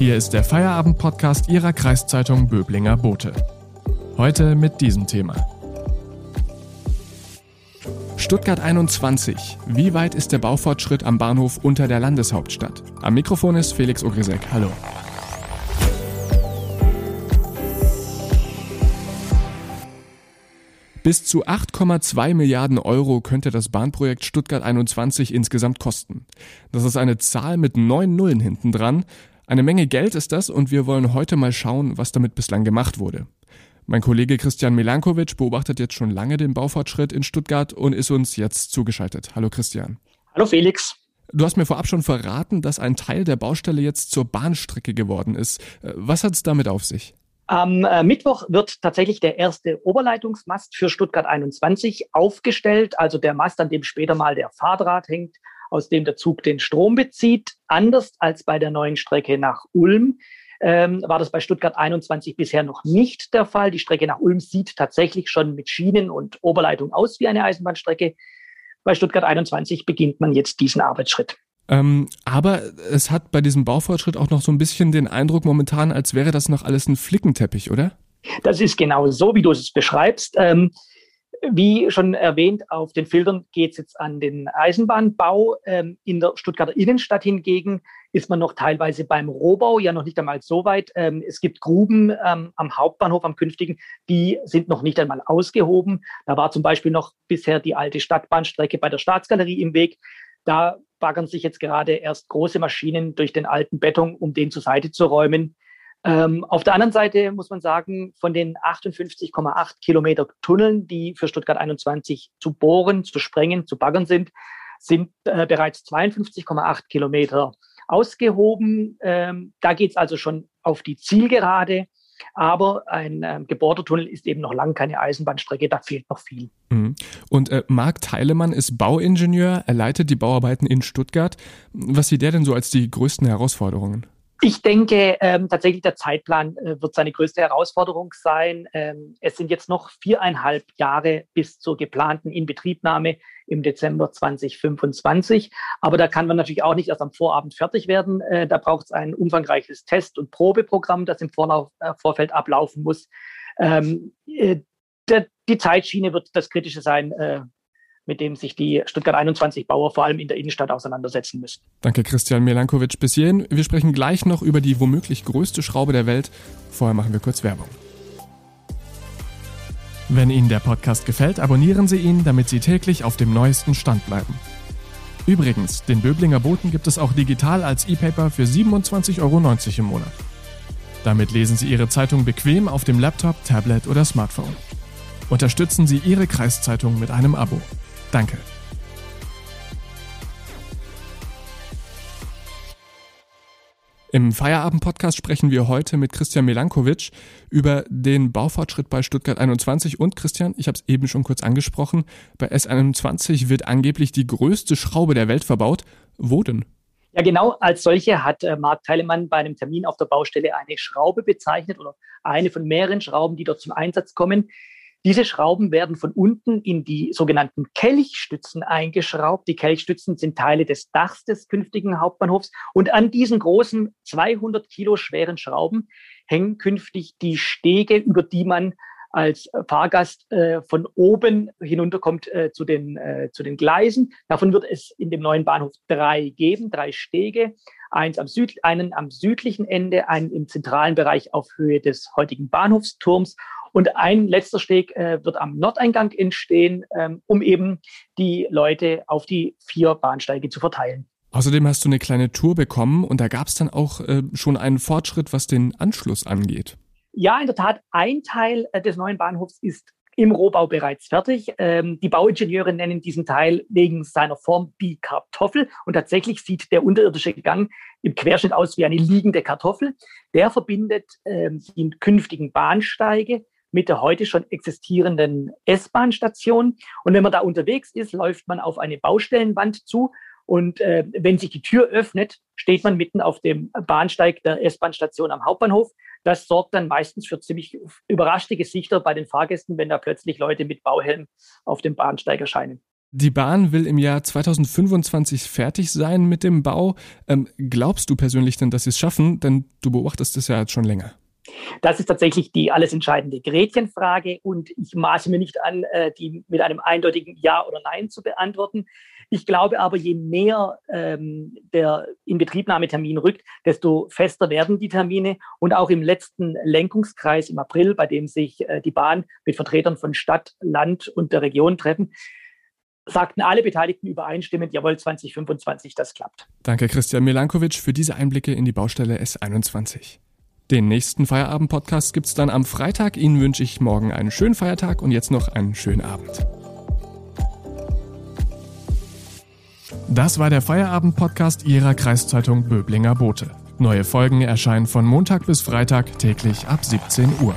Hier ist der Feierabend-Podcast Ihrer Kreiszeitung Böblinger Bote. Heute mit diesem Thema. Stuttgart 21. Wie weit ist der Baufortschritt am Bahnhof unter der Landeshauptstadt? Am Mikrofon ist Felix Ogrisek. Hallo. Bis zu 8,2 Milliarden Euro könnte das Bahnprojekt Stuttgart 21 insgesamt kosten. Das ist eine Zahl mit neun Nullen hinten dran. Eine Menge Geld ist das und wir wollen heute mal schauen, was damit bislang gemacht wurde. Mein Kollege Christian Milankovic beobachtet jetzt schon lange den Baufortschritt in Stuttgart und ist uns jetzt zugeschaltet. Hallo Christian. Hallo Felix. Du hast mir vorab schon verraten, dass ein Teil der Baustelle jetzt zur Bahnstrecke geworden ist. Was hat es damit auf sich? Am äh, Mittwoch wird tatsächlich der erste Oberleitungsmast für Stuttgart 21 aufgestellt, also der Mast, an dem später mal der Fahrdraht hängt, aus dem der Zug den Strom bezieht. Anders als bei der neuen Strecke nach Ulm ähm, war das bei Stuttgart 21 bisher noch nicht der Fall. Die Strecke nach Ulm sieht tatsächlich schon mit Schienen und Oberleitung aus wie eine Eisenbahnstrecke. Bei Stuttgart 21 beginnt man jetzt diesen Arbeitsschritt. Ähm, aber es hat bei diesem Baufortschritt auch noch so ein bisschen den Eindruck momentan, als wäre das noch alles ein Flickenteppich, oder? Das ist genau so, wie du es beschreibst. Ähm, wie schon erwähnt, auf den Filtern geht es jetzt an den Eisenbahnbau. Ähm, in der Stuttgarter Innenstadt hingegen ist man noch teilweise beim Rohbau, ja noch nicht einmal so weit. Ähm, es gibt Gruben ähm, am Hauptbahnhof, am künftigen, die sind noch nicht einmal ausgehoben. Da war zum Beispiel noch bisher die alte Stadtbahnstrecke bei der Staatsgalerie im Weg. Da baggern sich jetzt gerade erst große Maschinen durch den alten Beton, um den zur Seite zu räumen. Ähm, auf der anderen Seite muss man sagen, von den 58,8 Kilometer Tunneln, die für Stuttgart 21 zu bohren, zu sprengen, zu baggern sind, sind äh, bereits 52,8 Kilometer ausgehoben. Ähm, da geht es also schon auf die Zielgerade. Aber ein ähm, gebohrter Tunnel ist eben noch lange keine Eisenbahnstrecke, da fehlt noch viel. Mhm. Und äh, Marc Teilemann ist Bauingenieur, er leitet die Bauarbeiten in Stuttgart. Was sieht der denn so als die größten Herausforderungen? Ich denke ähm, tatsächlich, der Zeitplan äh, wird seine größte Herausforderung sein. Ähm, es sind jetzt noch viereinhalb Jahre bis zur geplanten Inbetriebnahme im Dezember 2025. Aber da kann man natürlich auch nicht erst am Vorabend fertig werden. Äh, da braucht es ein umfangreiches Test- und Probeprogramm, das im Vorlauf, äh, Vorfeld ablaufen muss. Ähm, äh, der, die Zeitschiene wird das Kritische sein, äh, mit dem sich die Stuttgart 21 Bauer vor allem in der Innenstadt auseinandersetzen müssen. Danke, Christian Milankovic. Bis hierhin. Wir sprechen gleich noch über die womöglich größte Schraube der Welt. Vorher machen wir kurz Werbung. Wenn Ihnen der Podcast gefällt, abonnieren Sie ihn, damit Sie täglich auf dem neuesten Stand bleiben. Übrigens, den Böblinger Boten gibt es auch digital als E-Paper für 27,90 Euro im Monat. Damit lesen Sie Ihre Zeitung bequem auf dem Laptop, Tablet oder Smartphone. Unterstützen Sie Ihre Kreiszeitung mit einem Abo. Danke. Im Feierabend-Podcast sprechen wir heute mit Christian Milankovic über den Baufortschritt bei Stuttgart 21 und Christian, ich habe es eben schon kurz angesprochen, bei S21 wird angeblich die größte Schraube der Welt verbaut. Wo denn? Ja, genau als solche hat äh, Marc Teilemann bei einem Termin auf der Baustelle eine Schraube bezeichnet oder eine von mehreren Schrauben, die dort zum Einsatz kommen. Diese Schrauben werden von unten in die sogenannten Kelchstützen eingeschraubt. Die Kelchstützen sind Teile des Dachs des künftigen Hauptbahnhofs. Und an diesen großen 200 Kilo schweren Schrauben hängen künftig die Stege, über die man als Fahrgast äh, von oben hinunterkommt äh, zu, den, äh, zu den Gleisen. Davon wird es in dem neuen Bahnhof drei geben, drei Stege. Eins am Süd, einen am südlichen Ende, einen im zentralen Bereich auf Höhe des heutigen Bahnhofsturms und ein letzter Steg äh, wird am Nordeingang entstehen, ähm, um eben die Leute auf die vier Bahnsteige zu verteilen. Außerdem hast du eine kleine Tour bekommen und da gab es dann auch äh, schon einen Fortschritt, was den Anschluss angeht. Ja, in der Tat, ein Teil äh, des neuen Bahnhofs ist im Rohbau bereits fertig. Ähm, die Bauingenieure nennen diesen Teil wegen seiner Form die Kartoffel. Und tatsächlich sieht der unterirdische Gang im Querschnitt aus wie eine liegende Kartoffel. Der verbindet ähm, die künftigen Bahnsteige mit der heute schon existierenden S-Bahn-Station. Und wenn man da unterwegs ist, läuft man auf eine Baustellenwand zu. Und äh, wenn sich die Tür öffnet, steht man mitten auf dem Bahnsteig der S-Bahn-Station am Hauptbahnhof. Das sorgt dann meistens für ziemlich überraschte Gesichter bei den Fahrgästen, wenn da plötzlich Leute mit Bauhelm auf dem Bahnsteig erscheinen. Die Bahn will im Jahr 2025 fertig sein mit dem Bau. Ähm, glaubst du persönlich denn, dass sie es schaffen? Denn du beobachtest es ja jetzt schon länger. Das ist tatsächlich die alles entscheidende Gretchenfrage und ich maße mir nicht an, äh, die mit einem eindeutigen Ja oder Nein zu beantworten. Ich glaube aber, je mehr ähm, der Inbetriebnahmetermin rückt, desto fester werden die Termine. Und auch im letzten Lenkungskreis im April, bei dem sich äh, die Bahn mit Vertretern von Stadt, Land und der Region treffen, sagten alle Beteiligten übereinstimmend, jawohl, 2025, das klappt. Danke, Christian Milankovic, für diese Einblicke in die Baustelle S21. Den nächsten Feierabend-Podcast gibt's dann am Freitag. Ihnen wünsche ich morgen einen schönen Feiertag und jetzt noch einen schönen Abend. Das war der Feierabend-Podcast Ihrer Kreiszeitung Böblinger Bote. Neue Folgen erscheinen von Montag bis Freitag täglich ab 17 Uhr.